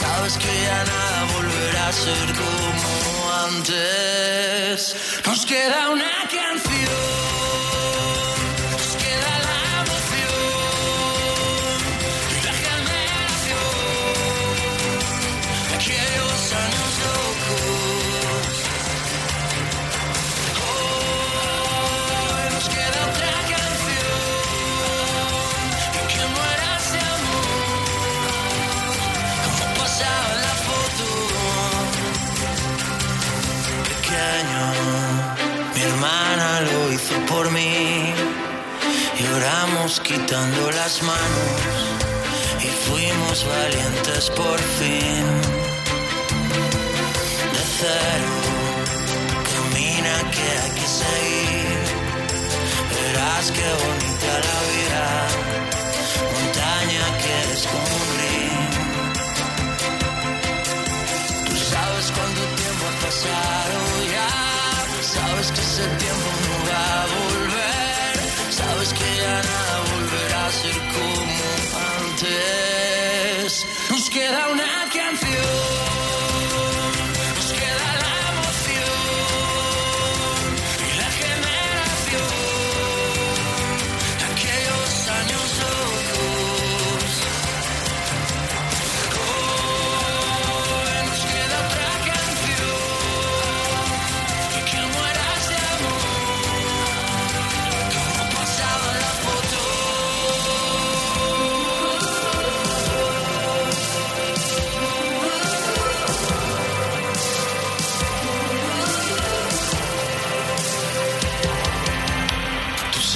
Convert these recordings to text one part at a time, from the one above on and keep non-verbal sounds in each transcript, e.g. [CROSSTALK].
Sabes que ya nada volverá a ser como antes. Nos queda una canción. Quitando las manos y fuimos valientes por fin. De cero, camina que hay que seguir. Verás qué bonita la vida, montaña que descubrir. Tú sabes cuánto tiempo ha pasado ya, sabes que ese tiempo no va a volver. Sabes que ya nada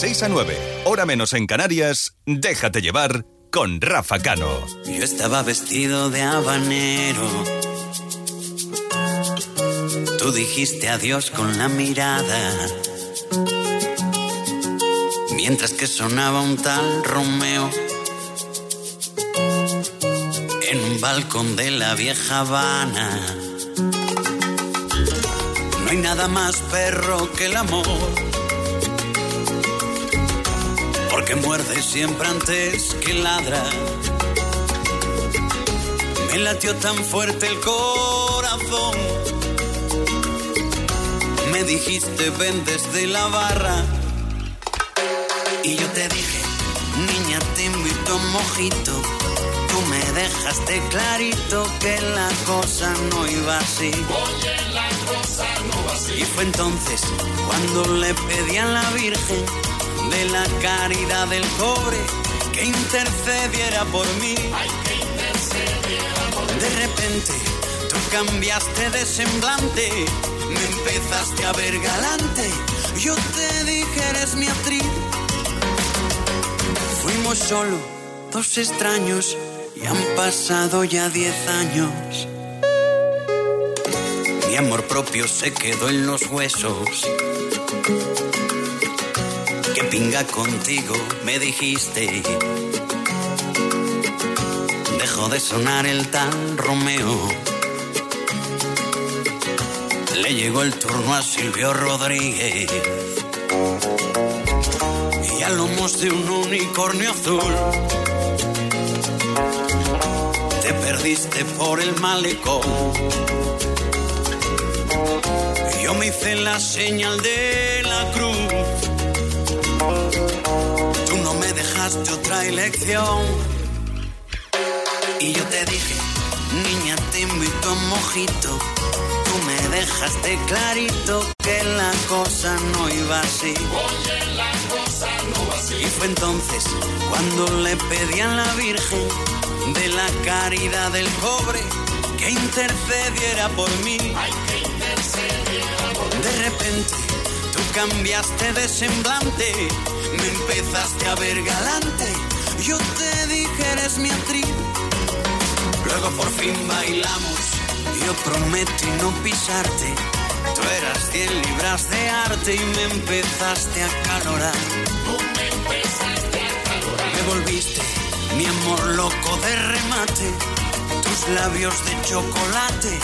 6 a 9, hora menos en Canarias, déjate llevar con Rafa Cano. Yo estaba vestido de habanero. Tú dijiste adiós con la mirada. Mientras que sonaba un tal Romeo. En un balcón de la vieja Habana. No hay nada más perro que el amor. Porque muerde siempre antes que ladra. Me latió tan fuerte el corazón. Me dijiste ven desde la barra. Y yo te dije, niña, te invito a un mojito. Tú me dejaste clarito que la cosa no iba así. Oye, la cosa no va así. Y fue entonces cuando le pedí a la Virgen de la caridad del cobre que intercediera por mí. De repente tú cambiaste de semblante, me empezaste a ver galante. Yo te dije eres mi actriz. Fuimos solo dos extraños y han pasado ya diez años. Mi amor propio se quedó en los huesos. Pinga contigo, me dijiste. Dejó de sonar el tal Romeo. Le llegó el turno a Silvio Rodríguez. Y a lomos de un unicornio azul. Te perdiste por el malecón. Yo me hice la señal de la cruz. Tú no me dejaste otra elección. Y yo te dije, niña, te invito a un mojito. Tú me dejaste clarito que la cosa no iba así. Y fue entonces cuando le pedí a la Virgen de la caridad del pobre que intercediera por mí. De repente tú cambiaste de semblante, me empezaste a ver galante. Yo te dije eres mi actriz. Luego por fin bailamos, yo prometí no pisarte. Tú eras cien libras de arte y me empezaste a calorar. me empezaste a calorar. Me volviste mi amor loco de remate. Tus labios de chocolate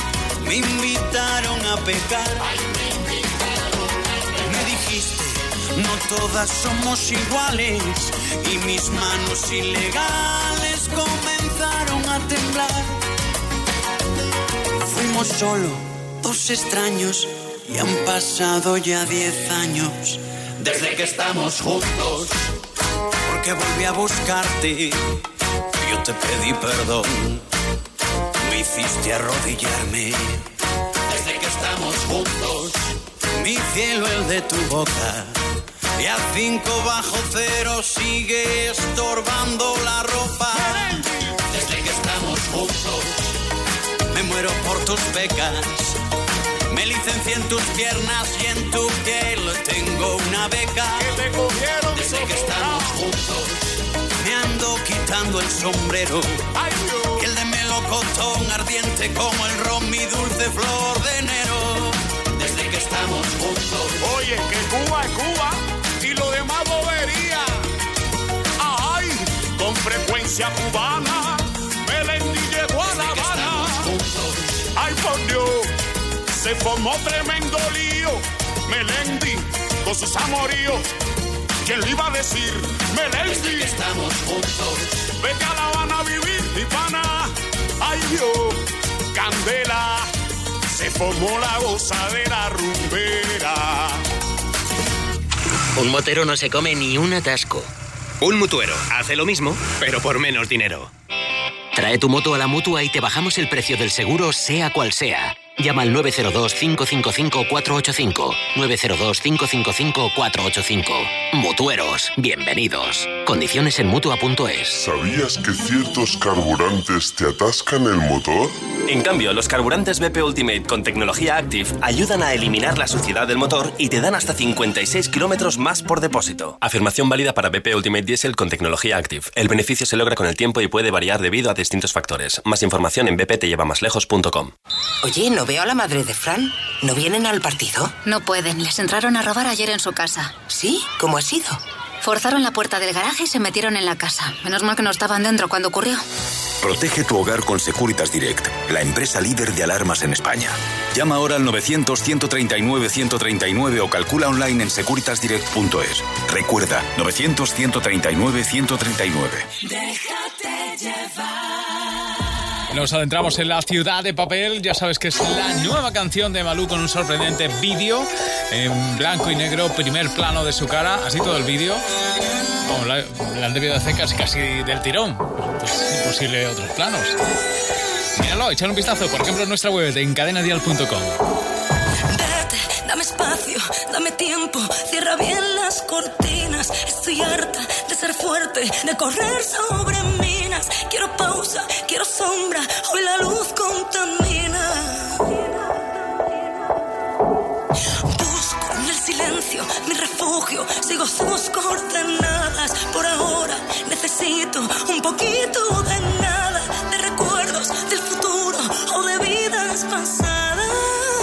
me invitaron a pecar. me, no todas somos iguales. Y mis manos ilegales comenzaron a temblar. Fuimos solo dos extraños y han pasado ya diez años desde que estamos juntos. Porque volví a buscarte, yo te pedí perdón me hiciste arrodillarme. Mi cielo el de tu boca. Y a cinco bajo cero sigue estorbando la ropa. Desde que estamos juntos, me muero por tus becas. Me licencié en tus piernas y en tu piel tengo una beca. Desde que estamos juntos, me ando quitando el sombrero. Y el de melocotón ardiente como el ron, mi dulce flor de enero. Estamos juntos. Oye, que Cuba es Cuba y lo demás bobería. Ay, con frecuencia cubana, Melendi llegó a La Habana. Ay, por Dios, se formó tremendo lío. Melendi con sus amoríos. ¿Quién le iba a decir? Melendi. Estamos juntos. Vete a La Habana a vivir, pana. Ay, Dios, candela. Se formó la gozadera rumbera. Un motero no se come ni un atasco. Un mutuero hace lo mismo, pero por menos dinero. Trae tu moto a la mutua y te bajamos el precio del seguro, sea cual sea. Llama al 902-555-485. 902-555-485. Mutueros, bienvenidos. Condiciones en mutua.es. ¿Sabías que ciertos carburantes te atascan el motor? En cambio, los carburantes BP Ultimate con tecnología Active ayudan a eliminar la suciedad del motor y te dan hasta 56 kilómetros más por depósito. Afirmación válida para BP Ultimate Diesel con tecnología Active. El beneficio se logra con el tiempo y puede variar debido a distintos factores. Más información en bptllevamaslejos.com. Oye, no veo a la madre de Fran. ¿No vienen al partido? No pueden, les entraron a robar ayer en su casa. ¿Sí? ¿Cómo ha sido? Forzaron la puerta del garaje y se metieron en la casa. Menos mal que no estaban dentro cuando ocurrió. Protege tu hogar con Securitas Direct, la empresa líder de alarmas en España. Llama ahora al 900-139-139 o calcula online en securitasdirect.es. Recuerda, 900-139-139. Déjate llevar. Nos adentramos en la ciudad de papel. Ya sabes que es la nueva canción de Malú con un sorprendente vídeo en blanco y negro, primer plano de su cara, así todo el vídeo. Vamos, la, la han debido hacer casi, casi del tirón. Pues es imposible otros planos. Míralo, echar un vistazo, por ejemplo, en nuestra web de encadenadial.com. Dame espacio, dame tiempo, cierra bien las cortinas. Estoy harta de ser fuerte, de correr sobre Quiero pausa, quiero sombra, hoy la luz contamina. Busco en el silencio mi refugio, sigo sus coordenadas. Por ahora necesito un poquito de nada, de recuerdos del futuro o de vidas pasadas.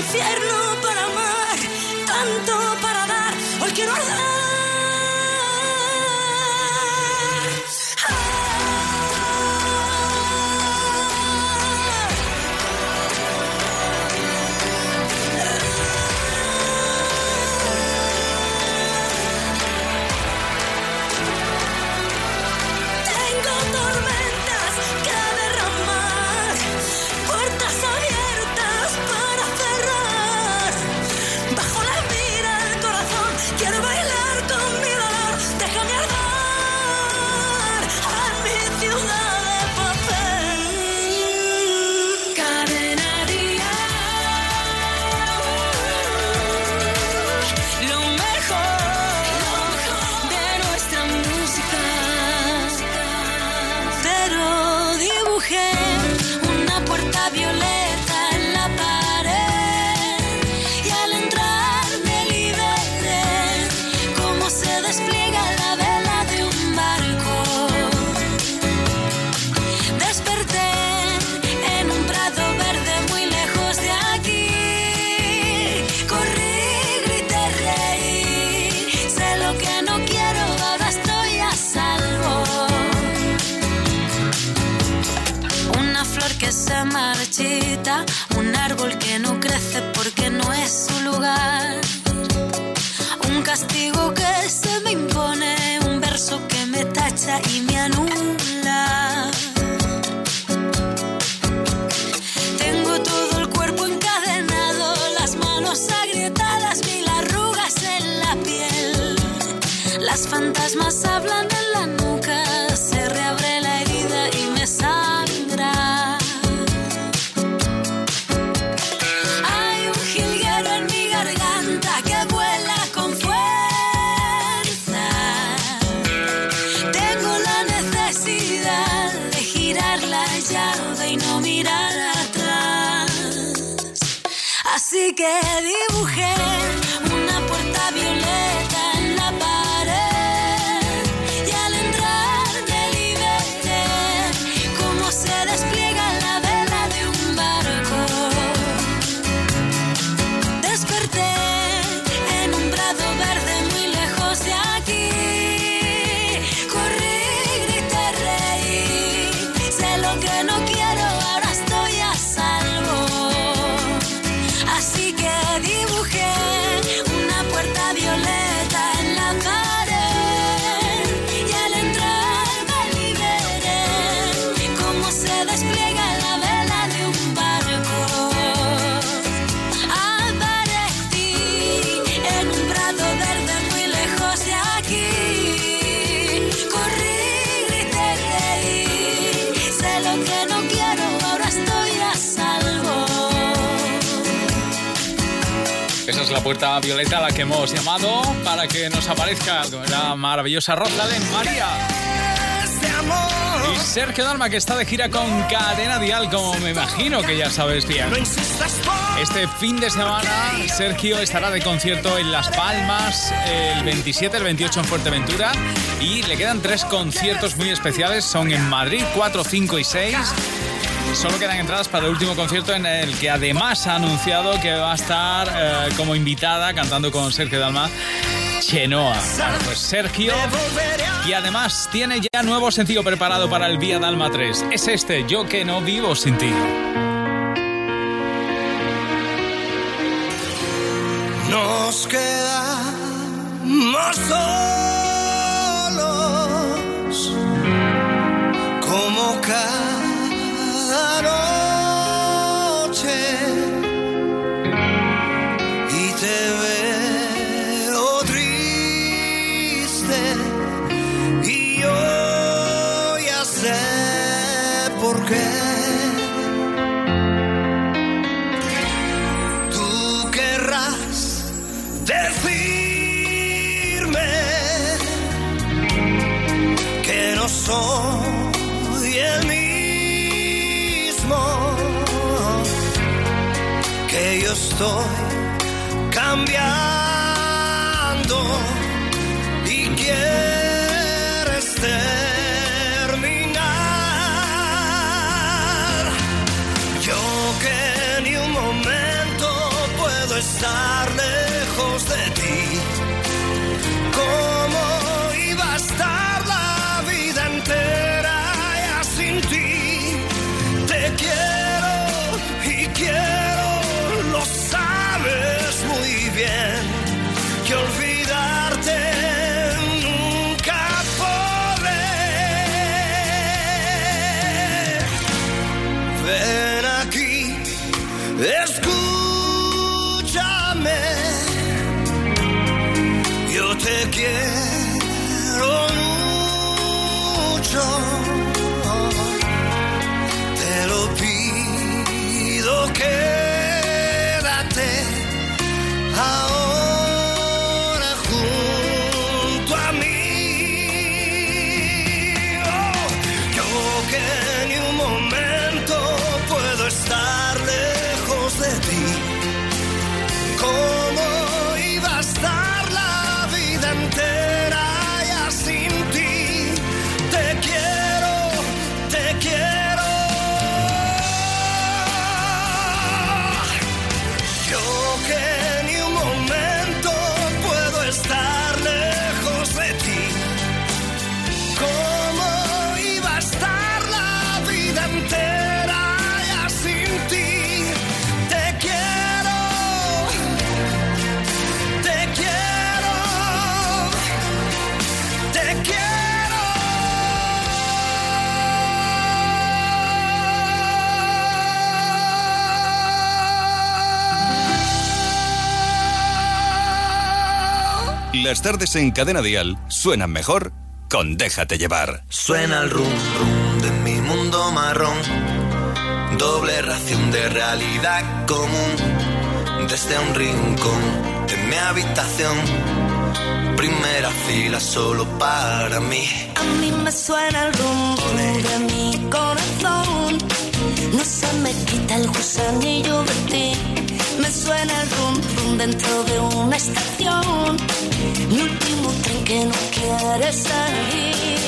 эфир la puerta violeta la que hemos llamado para que nos aparezca la maravillosa Rosalén María. Y Sergio Dalma que está de gira con Cadena Dial, como me imagino que ya sabes bien. Este fin de semana Sergio estará de concierto en Las Palmas el 27, el 28 en Fuerteventura y le quedan tres conciertos muy especiales, son en Madrid 4, 5 y 6 Solo quedan entradas para el último concierto en el que además ha anunciado que va a estar eh, como invitada cantando con Sergio Dalma Chenoa. pues Sergio. Y además tiene ya nuevo sencillo preparado para el Vía Dalma 3. Es este, Yo que no vivo sin ti. Nos quedamos cada noche y te veo triste y yo ya sé por qué. Tú querrás decirme que no soy estoy cambiando tardes en Cadena Dial suenan mejor con Déjate llevar. Suena el rum rum de mi mundo marrón. Doble ración de realidad común. Desde un rincón de mi habitación. Primera fila solo para mí. A mí me suena el rumbo de mi corazón. No se me quita el gusanillo de ti. Me suena el rum rum dentro de una estación. Mi último tren que no quiere salir.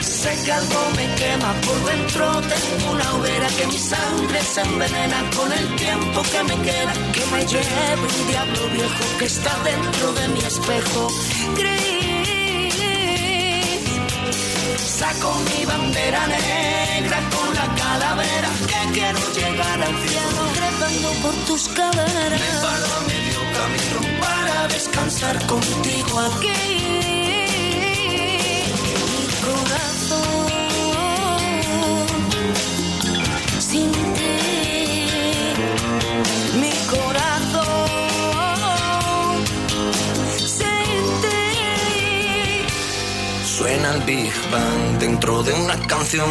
Sé que algo me quema por dentro. Tengo una hoguera que mi sangre se envenena con el tiempo que me queda. Que me lleve un diablo viejo que está dentro de mi espejo. Gris. Saco mi bandera negra calavera que quiero llegar al cielo trepando por tus caderas. Me paro a medio camino para descansar contigo aquí. Mi corazón sin ti. Mi corazón sin ti. Suena el Big Bang dentro de una canción.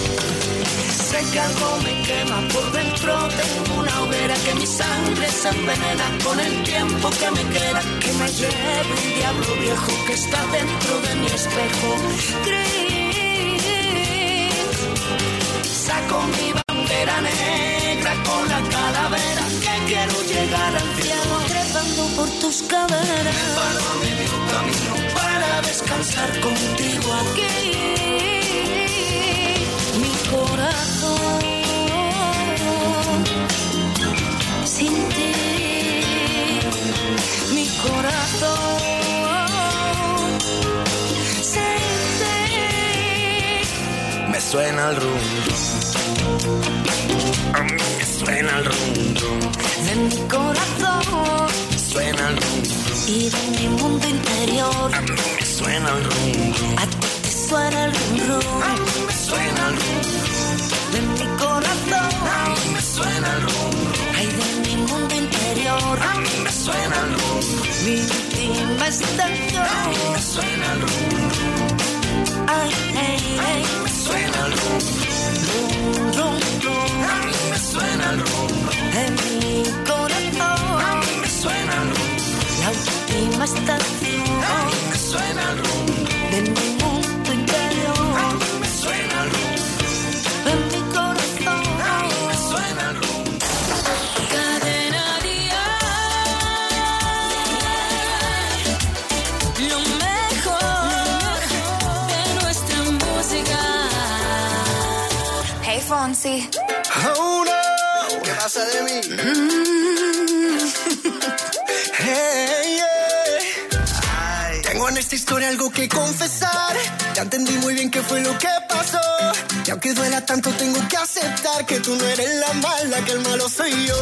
Que algo me quema por dentro, tengo una hoguera que mi sangre se envenena con el tiempo que me queda, que me lleve un diablo viejo que está dentro de mi espejo. Gris, saco mi bandera negra con la calavera que quiero llegar al cielo trepando por tus caderas. Para medio camino para descansar contigo aquí corazón sin ti, mi corazón sin ti. Me suena el rum A mí me suena el rum De mi corazón Suena el rum y de mi mundo interior. A mí me suena el rum A ti te suena el rum rum. A mí me suena el rum De mi corazón. A mí me suena el rum Ay, de mi mundo interior. A mí me suena el rum Mi última estación. A mí me suena el rum Ay, ay, ay. Me suena el rum Rum, rum, rum. A mí me suena el rum De mi corazón. A mí me suena el rum La última estación. A mí me suena el rum Fonsi. Oh no, ¿qué pasa de mí? [LAUGHS] Hey, yeah. Ay. Tengo en esta historia algo que confesar. Ya entendí muy bien qué fue lo que pasó. Y aunque duela tanto, tengo que aceptar que tú no eres la mala, que el malo soy yo.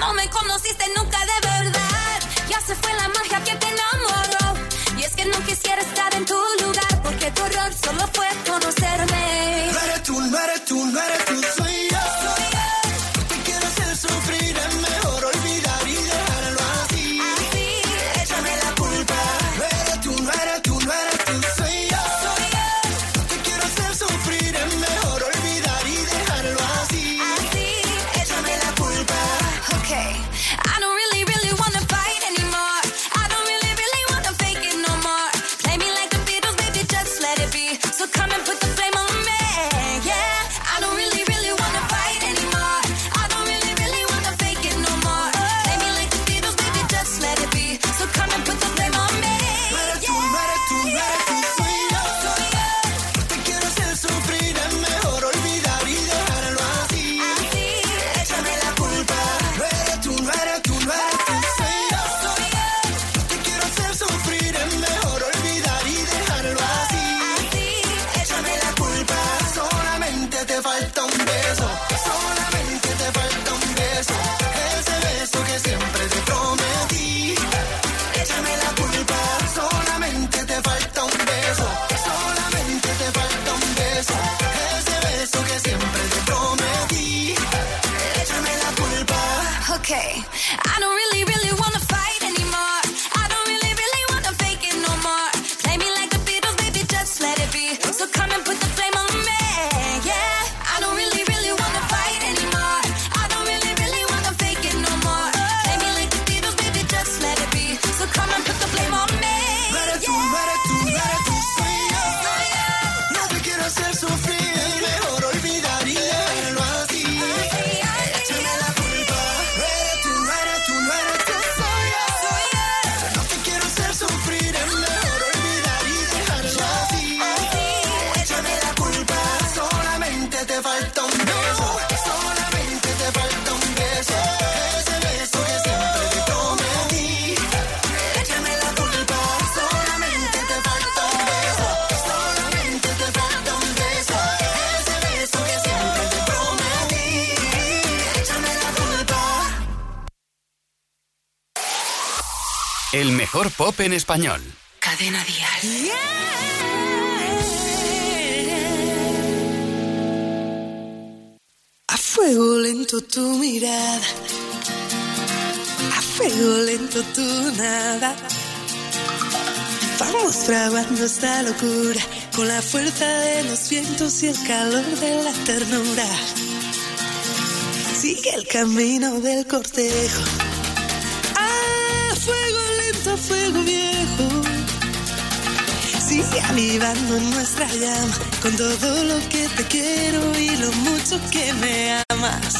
No me conociste nunca de verdad. Ya se fue la magia que te enamoró. Y es que no quisiera estar en tu lugar. Porque tu error solo fue conocerme. Pop en español. Cadena Dial. A fuego lento tu mirada, a fuego lento tu nada. Vamos fraguando esta locura con la fuerza de los vientos y el calor de la ternura. Sigue el camino del cortejo. Fuego viejo. Sigue avivando nuestra llama con todo lo que te quiero y lo mucho que me amas.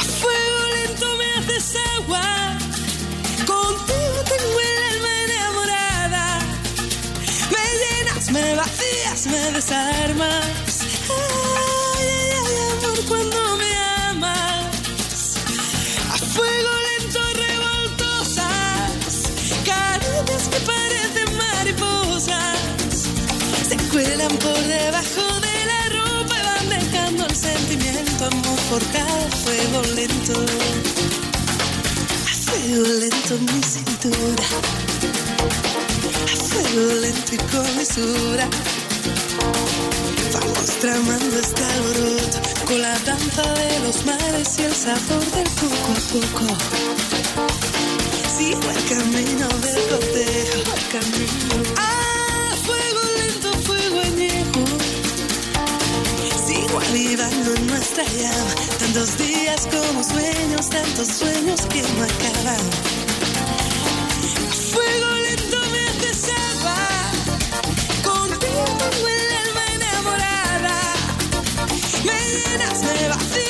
A fuego lento me haces agua. Contigo tengo el alma enamorada. Me llenas, me vacías, me desarmas. Cada fuego lento. A fuego lento en mi cintura. A fuego lento y con mesura. Vamos tramando este alboroto con la danza de los mares y el sabor del poco a poco. Sigo el camino del cortejo, el camino. Ah, En nuestra llama. Tantos días como sueños, tantos sueños que no acaban. Fuego lento me agua. Contigo tengo el alma enamorada. Me llenas, me vacías,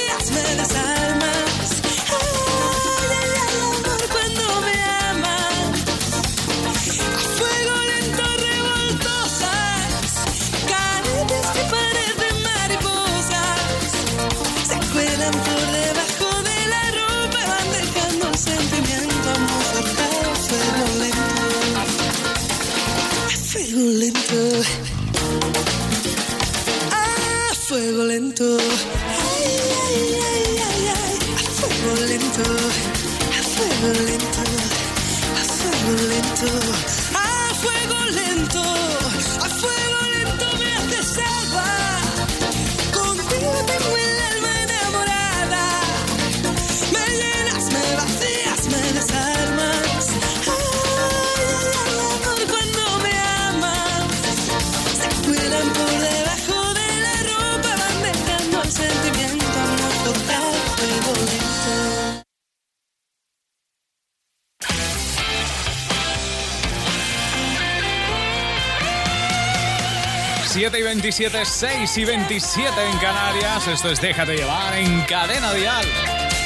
27, 6 y 27 en Canarias. Esto es Déjate llevar en cadena dial.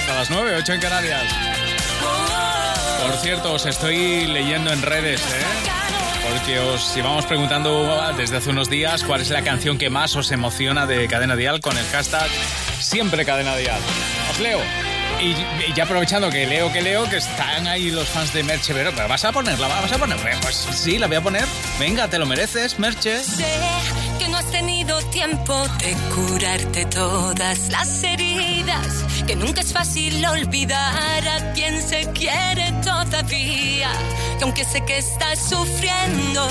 A las 9, 8 en Canarias. Por cierto, os estoy leyendo en redes, ¿eh? Porque os llevamos preguntando desde hace unos días cuál es la canción que más os emociona de Cadena Dial con el hashtag Siempre Cadena Dial. Os leo. Y, ya aprovechando que leo, que leo, que están ahí los fans de Merche, pero, pero vas a ponerla, vas a ponerla. Pues sí, la voy a poner. Venga, te lo mereces, Merche. Sé tiempo de curarte todas las heridas, que nunca es fácil olvidar a quien se quiere todavía, que aunque sé que estás sufriendo,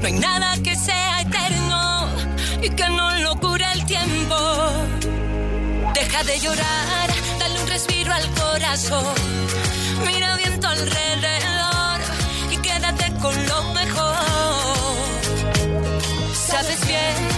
no hay nada que sea eterno y que no lo cure el tiempo. Deja de llorar, dale un respiro al corazón, mira bien tu alrededor y quédate con lo mejor. Sabes bien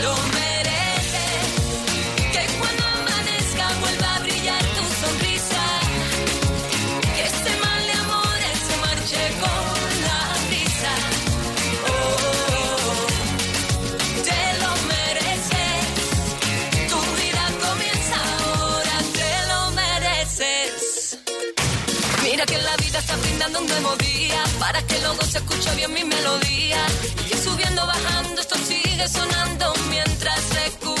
para que luego se escuche bien mi melodía. Y subiendo, bajando, esto sigue sonando mientras recuperas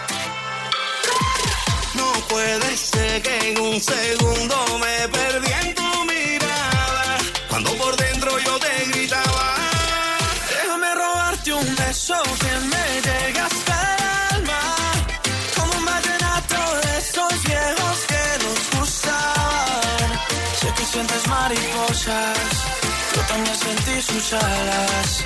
Puede ser que en un segundo me perdí en tu mirada. Cuando por dentro yo te gritaba. Déjame robarte un beso que me llegue hasta el alma. Como un vallenato de esos viejos que nos gustaban. Sé que sientes mariposas, yo también sentí sus alas.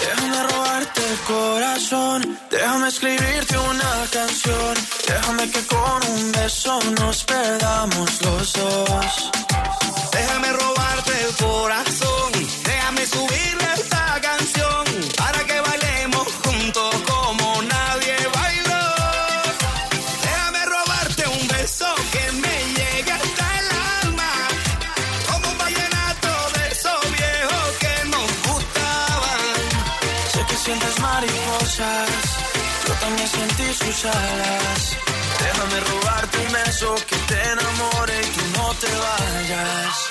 Déjame robarte el corazón, déjame escribirte una canción, déjame que con un beso nos perdamos los dos. Déjame robarte el corazón, déjame subirle esta canción. Para que mariposas, yo también sentí sus alas. Déjame robarte un beso que te enamore y tú no te vayas.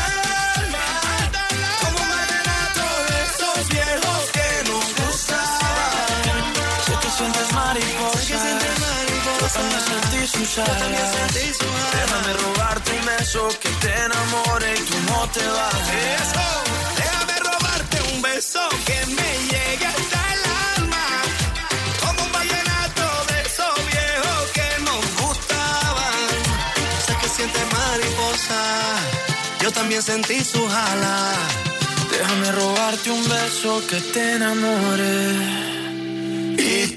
Déjame robarte un beso que te enamore y tú no te vayas. Déjame robarte un beso que me llegue hasta el alma. Como un vallenato de esos viejos que nos gustaban. Sé que sientes mariposa, yo también sentí sus alas. Déjame robarte un beso que te enamore.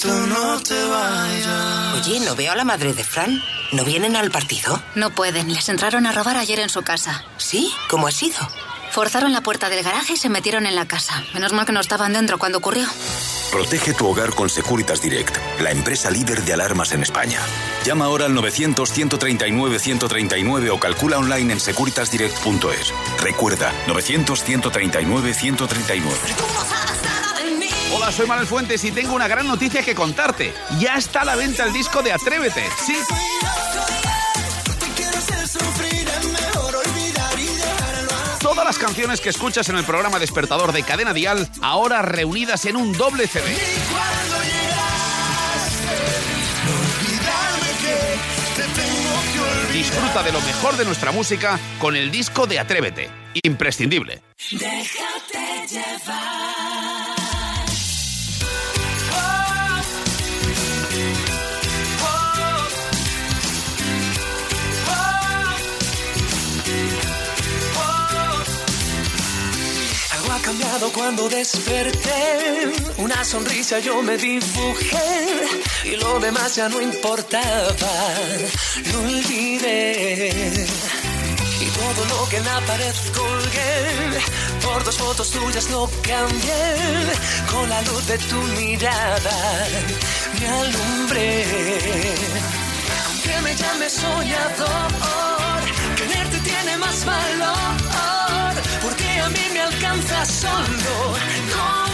Y tú no te vayas. Oye, ¿no veo a la madre de Fran? ¿No vienen al partido? No pueden, les entraron a robar ayer en su casa. ¿Sí? ¿Cómo ha sido? Forzaron la puerta del garaje y se metieron en la casa. Menos mal que no estaban dentro cuando ocurrió. Protege tu hogar con Securitas Direct, la empresa líder de alarmas en España. Llama ahora al 900-139-139 o calcula online en securitasdirect.es. Recuerda, 900-139-139. Hola, soy Manuel Fuentes y tengo una gran noticia que contarte. Ya está a la venta el disco de Atrévete. Sí. Todas las canciones que escuchas en el programa Despertador de Cadena Dial, ahora reunidas en un doble CD. Disfruta de lo mejor de nuestra música con el disco de Atrévete. Imprescindible. Déjate llevar. Cuando desperté, una sonrisa yo me dibujé y lo demás ya no importaba, lo olvidé. Y todo lo que en la pared colgué, por dos fotos tuyas lo cambié, con la luz de tu mirada me alumbré. Aunque me llames soñador, solo con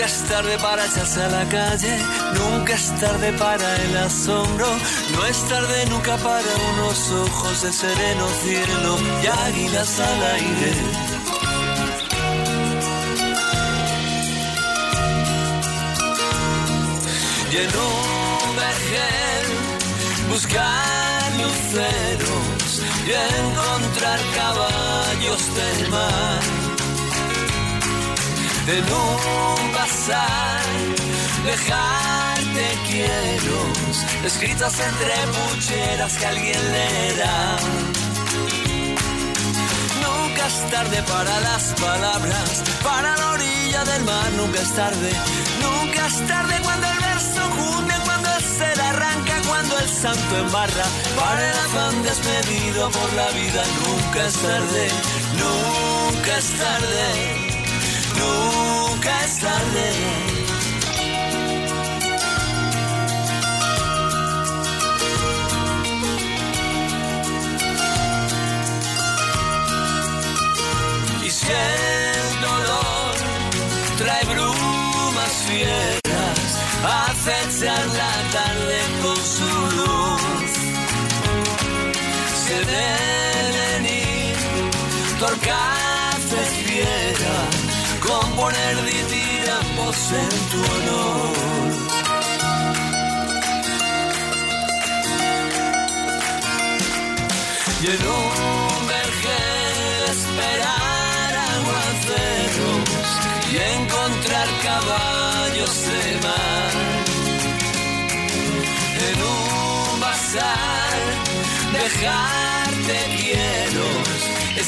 Nunca es tarde para echarse a la calle, nunca es tarde para el asombro, no es tarde nunca para unos ojos de sereno cielo y águilas al aire. Un vergel buscar luceros y encontrar caballos del mar en un bazar dejarte quiero escritas entre pucheras que alguien leerá nunca es tarde para las palabras para la orilla del mar nunca es tarde. Nunca es tarde cuando el verso junte cuando el ser arranca cuando el santo embarra. Para el afán despedido por la vida nunca es tarde nunca es tarde nunca es tarde. Y si dolor trae brumas fieras, acechan la tarde componer diríamos en tu honor. Y en un vergel esperar aguaceros y encontrar caballos de mar. En un bazar dejarte hielos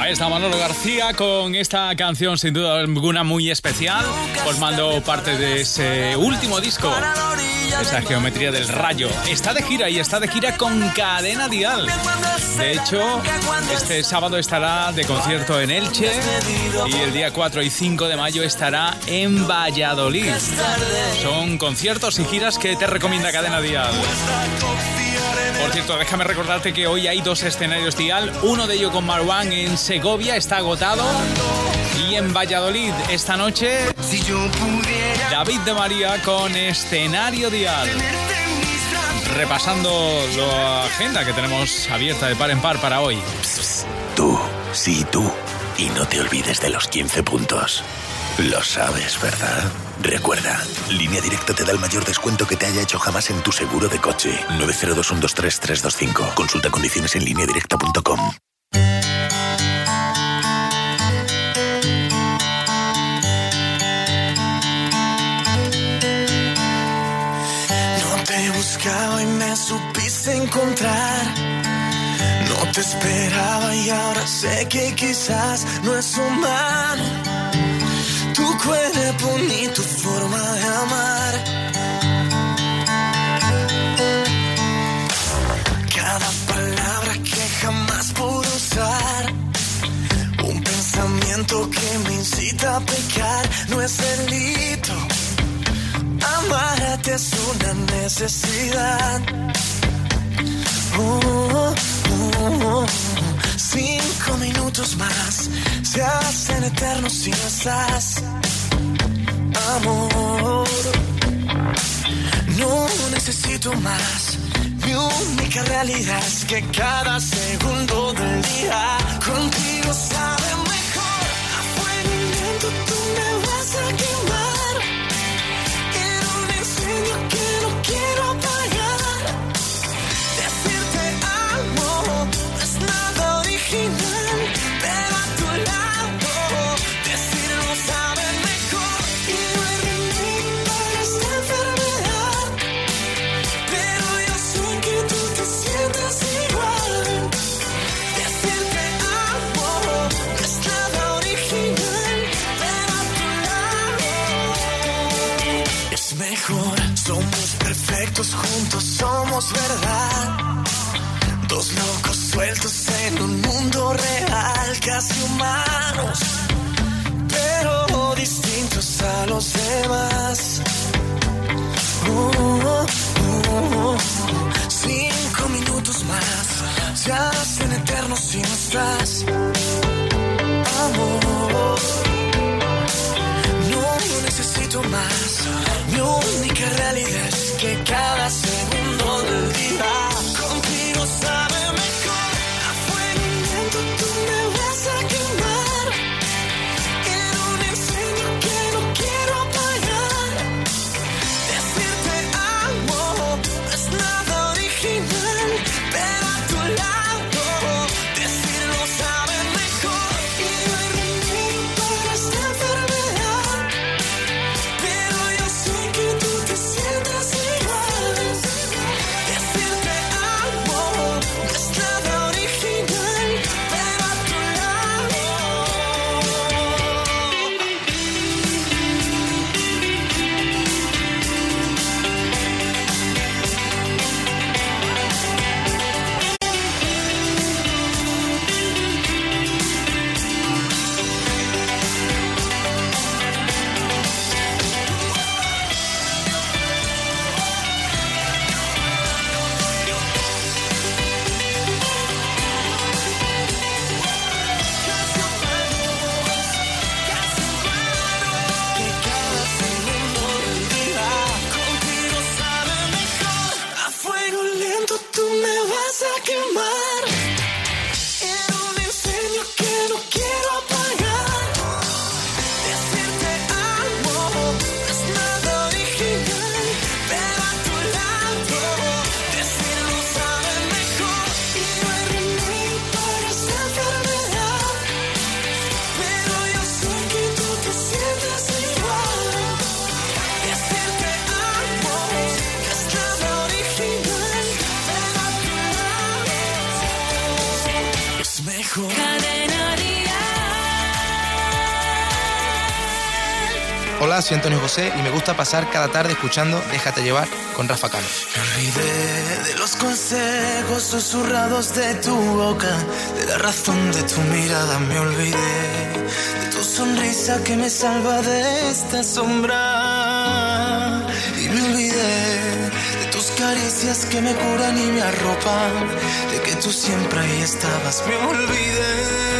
Ahí está Manolo García con esta canción sin duda alguna muy especial, formando parte de ese último disco, esa geometría del rayo. Está de gira y está de gira con Cadena Dial. De hecho, este sábado estará de concierto en Elche y el día 4 y 5 de mayo estará en Valladolid. Son conciertos y giras que te recomienda Cadena Dial. Por cierto, déjame recordarte que hoy hay dos escenarios Dial, uno de ellos con Marwan en Segovia, está agotado, y en Valladolid esta noche, David de María con escenario Dial. Repasando la agenda que tenemos abierta de par en par para hoy. Tú, sí, tú. Y no te olvides de los 15 puntos. Lo sabes, ¿verdad? Recuerda, Línea Directa te da el mayor descuento que te haya hecho jamás en tu seguro de coche. 902-123-325. Consulta condiciones en lineadirecta.com. No te he buscado y me supiste encontrar. No te esperaba y ahora sé que quizás no es humano. Tu cuerpo ni tu forma de amar. Cada palabra que jamás pude usar. Un pensamiento que me incita a pecar. No es delito. Amarte es una necesidad. Oh, oh, oh. Cinco minutos más se hacen eternos si no estás. Amor, no necesito más. Mi única realidad es que cada segundo del día contigo soy Antonio José y me gusta pasar cada tarde escuchando Déjate llevar con Rafa Cano. Me olvidé de los consejos susurrados de tu boca, de la razón de tu mirada me olvidé, de tu sonrisa que me salva de esta sombra. Y me olvidé de tus caricias que me curan y me arropan, de que tú siempre ahí estabas, me olvidé.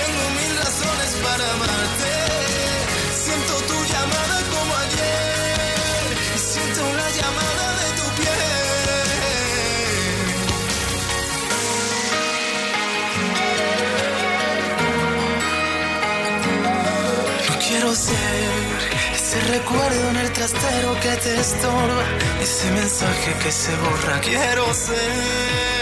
tengo mil razones para amarte. Siento tu llamada como ayer y siento la llamada de tu piel. No quiero ser ese recuerdo en el trastero que te estorba, ese mensaje que se borra. Quiero ser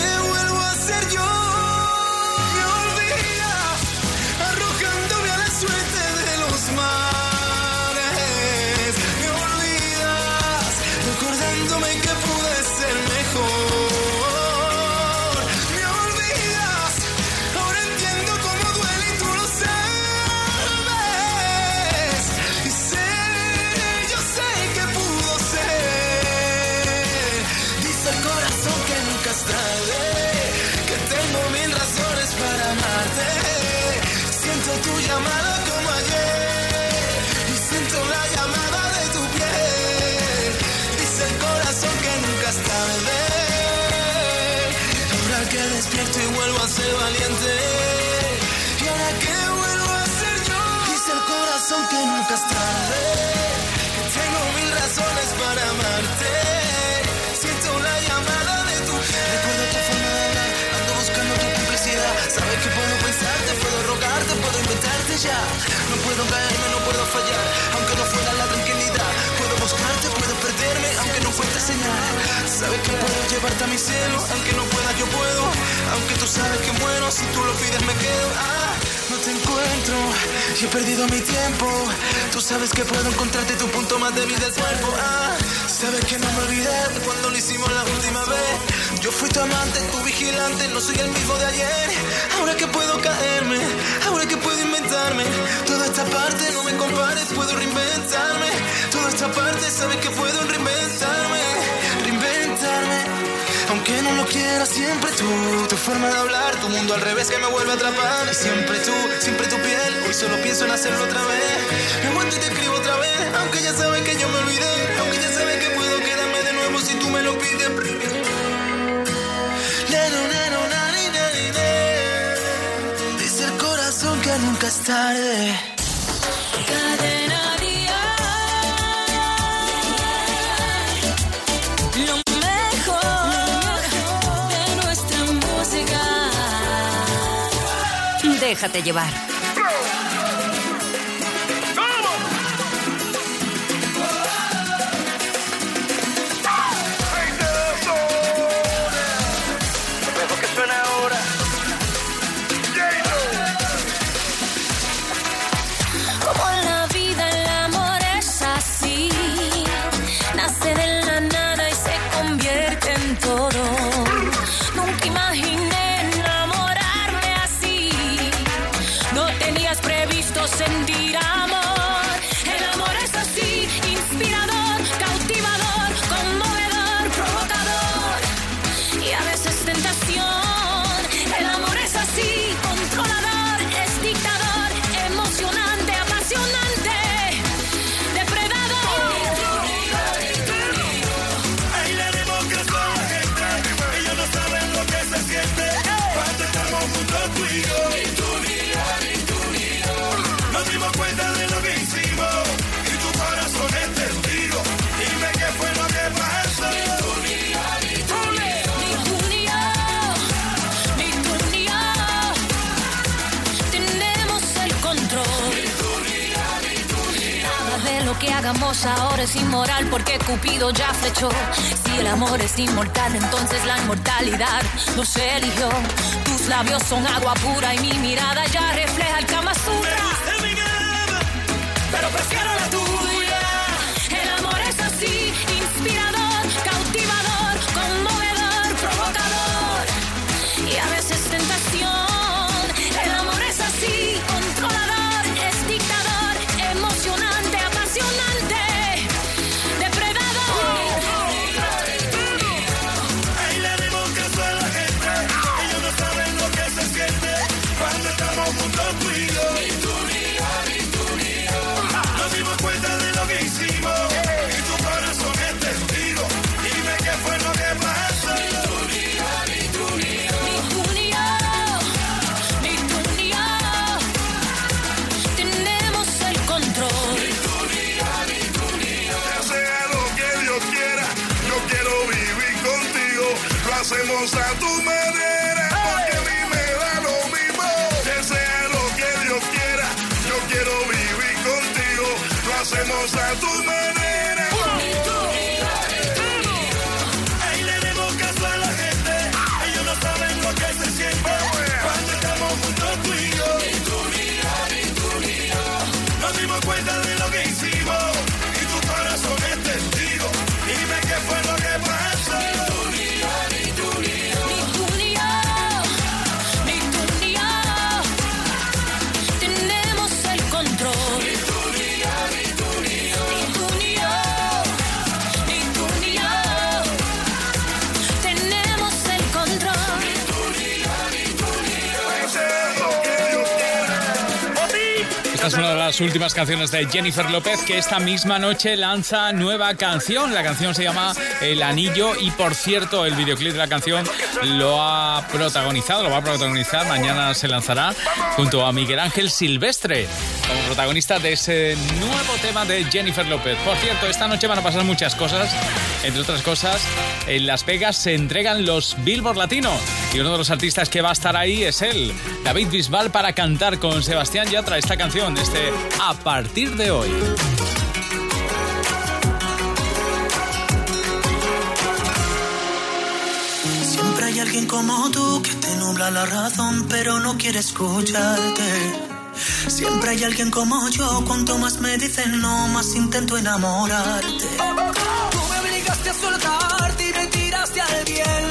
Y ahora que vuelvo a ser yo, dice el corazón que nunca es tarde. Que tengo mil razones para amarte. Siento la llamada de tu piel. Recuerdo tu forma de hablar, ando buscando tu complicidad. Sabes que puedo pensarte, puedo rogarte, puedo inventarte ya. No puedo caerme, no puedo fallar, Sabes que puedo llevarte a mi cielo, aunque no pueda, yo puedo. Aunque tú sabes que muero, si tú lo pides me quedo. Ah, no te encuentro y he perdido mi tiempo. Tú sabes que puedo encontrarte tu punto más débil del cuerpo. Ah, sabes que no me olvidé cuando lo hicimos la última vez. Yo fui tu amante, tu vigilante, no soy el mismo de ayer. Ahora que puedo caerme, ahora que puedo inventarme. Toda esta parte no me compares, puedo reinventarme. Toda esta parte sabes que puedo reinventarme. Quiera, siempre tú. Tu forma de hablar, tu mundo al revés que me vuelve a atrapar. Y siempre tú, siempre tu piel. Hoy solo pienso en hacerlo otra vez. Me aguanto y te escribo otra vez. Aunque ya sabes que yo me olvidé. Aunque ya sabes que puedo quedarme de nuevo si tú me lo pides. Dice el corazón que nunca es tarde. Déjate llevar. dos sentir. Ahora es inmoral porque Cupido ya flechó. Si el amor es inmortal, entonces la inmortalidad nos eligió. Tus labios son agua pura y mi mirada ya refleja el Kama Sutra. Hacemos a tu manera, porque a mí me da lo mismo. Que sea lo que Dios quiera, yo quiero vivir contigo. Lo hacemos a tu manera. Últimas canciones de Jennifer López que esta misma noche lanza nueva canción. La canción se llama El Anillo y por cierto el videoclip de la canción lo ha protagonizado, lo va a protagonizar, mañana se lanzará junto a Miguel Ángel Silvestre como protagonista de ese nuevo tema de Jennifer López. Por cierto, esta noche van a pasar muchas cosas, entre otras cosas, en Las Vegas se entregan los Billboard Latino y uno de los artistas que va a estar ahí es él, David Bisbal, para cantar con Sebastián Yatra esta canción, este A partir de hoy. Siempre hay alguien como tú que te nubla la razón, pero no quiere escucharte. Siempre hay alguien como yo, cuanto más me dicen no, más intento enamorarte. Soltarte y me tiraste al viento.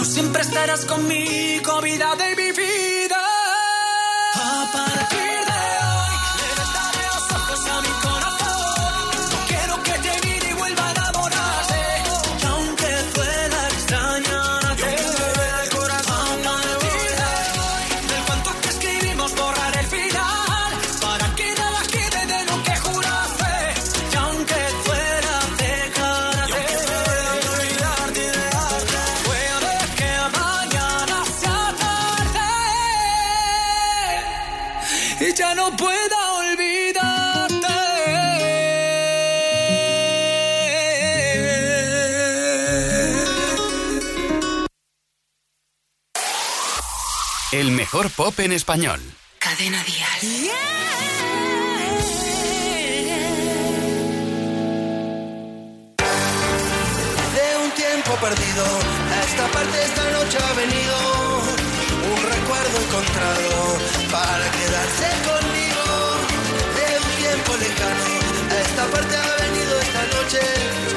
Tú siempre estarás conmigo, vida de mi mejor pop en español. Cadena Díaz. De un tiempo perdido, a esta parte esta noche ha venido un recuerdo encontrado para quedarse conmigo. De un tiempo lejano, a esta parte ha venido esta noche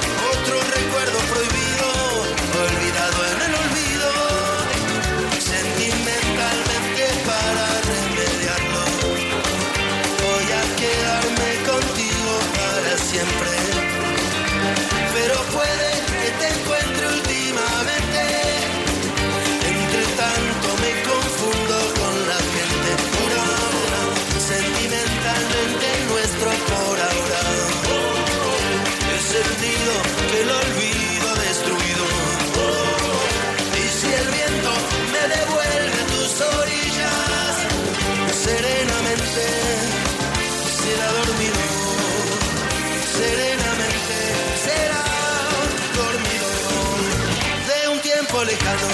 lejano,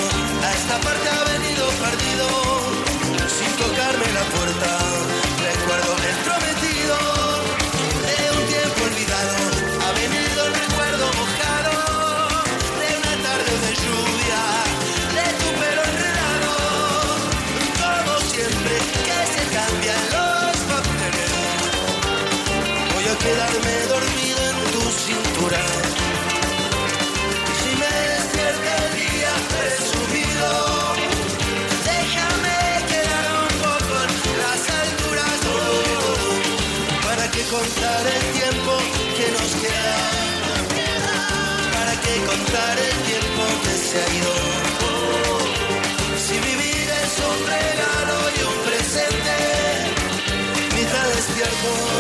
a esta parte ha venido perdido, sin tocarme la puerta. one.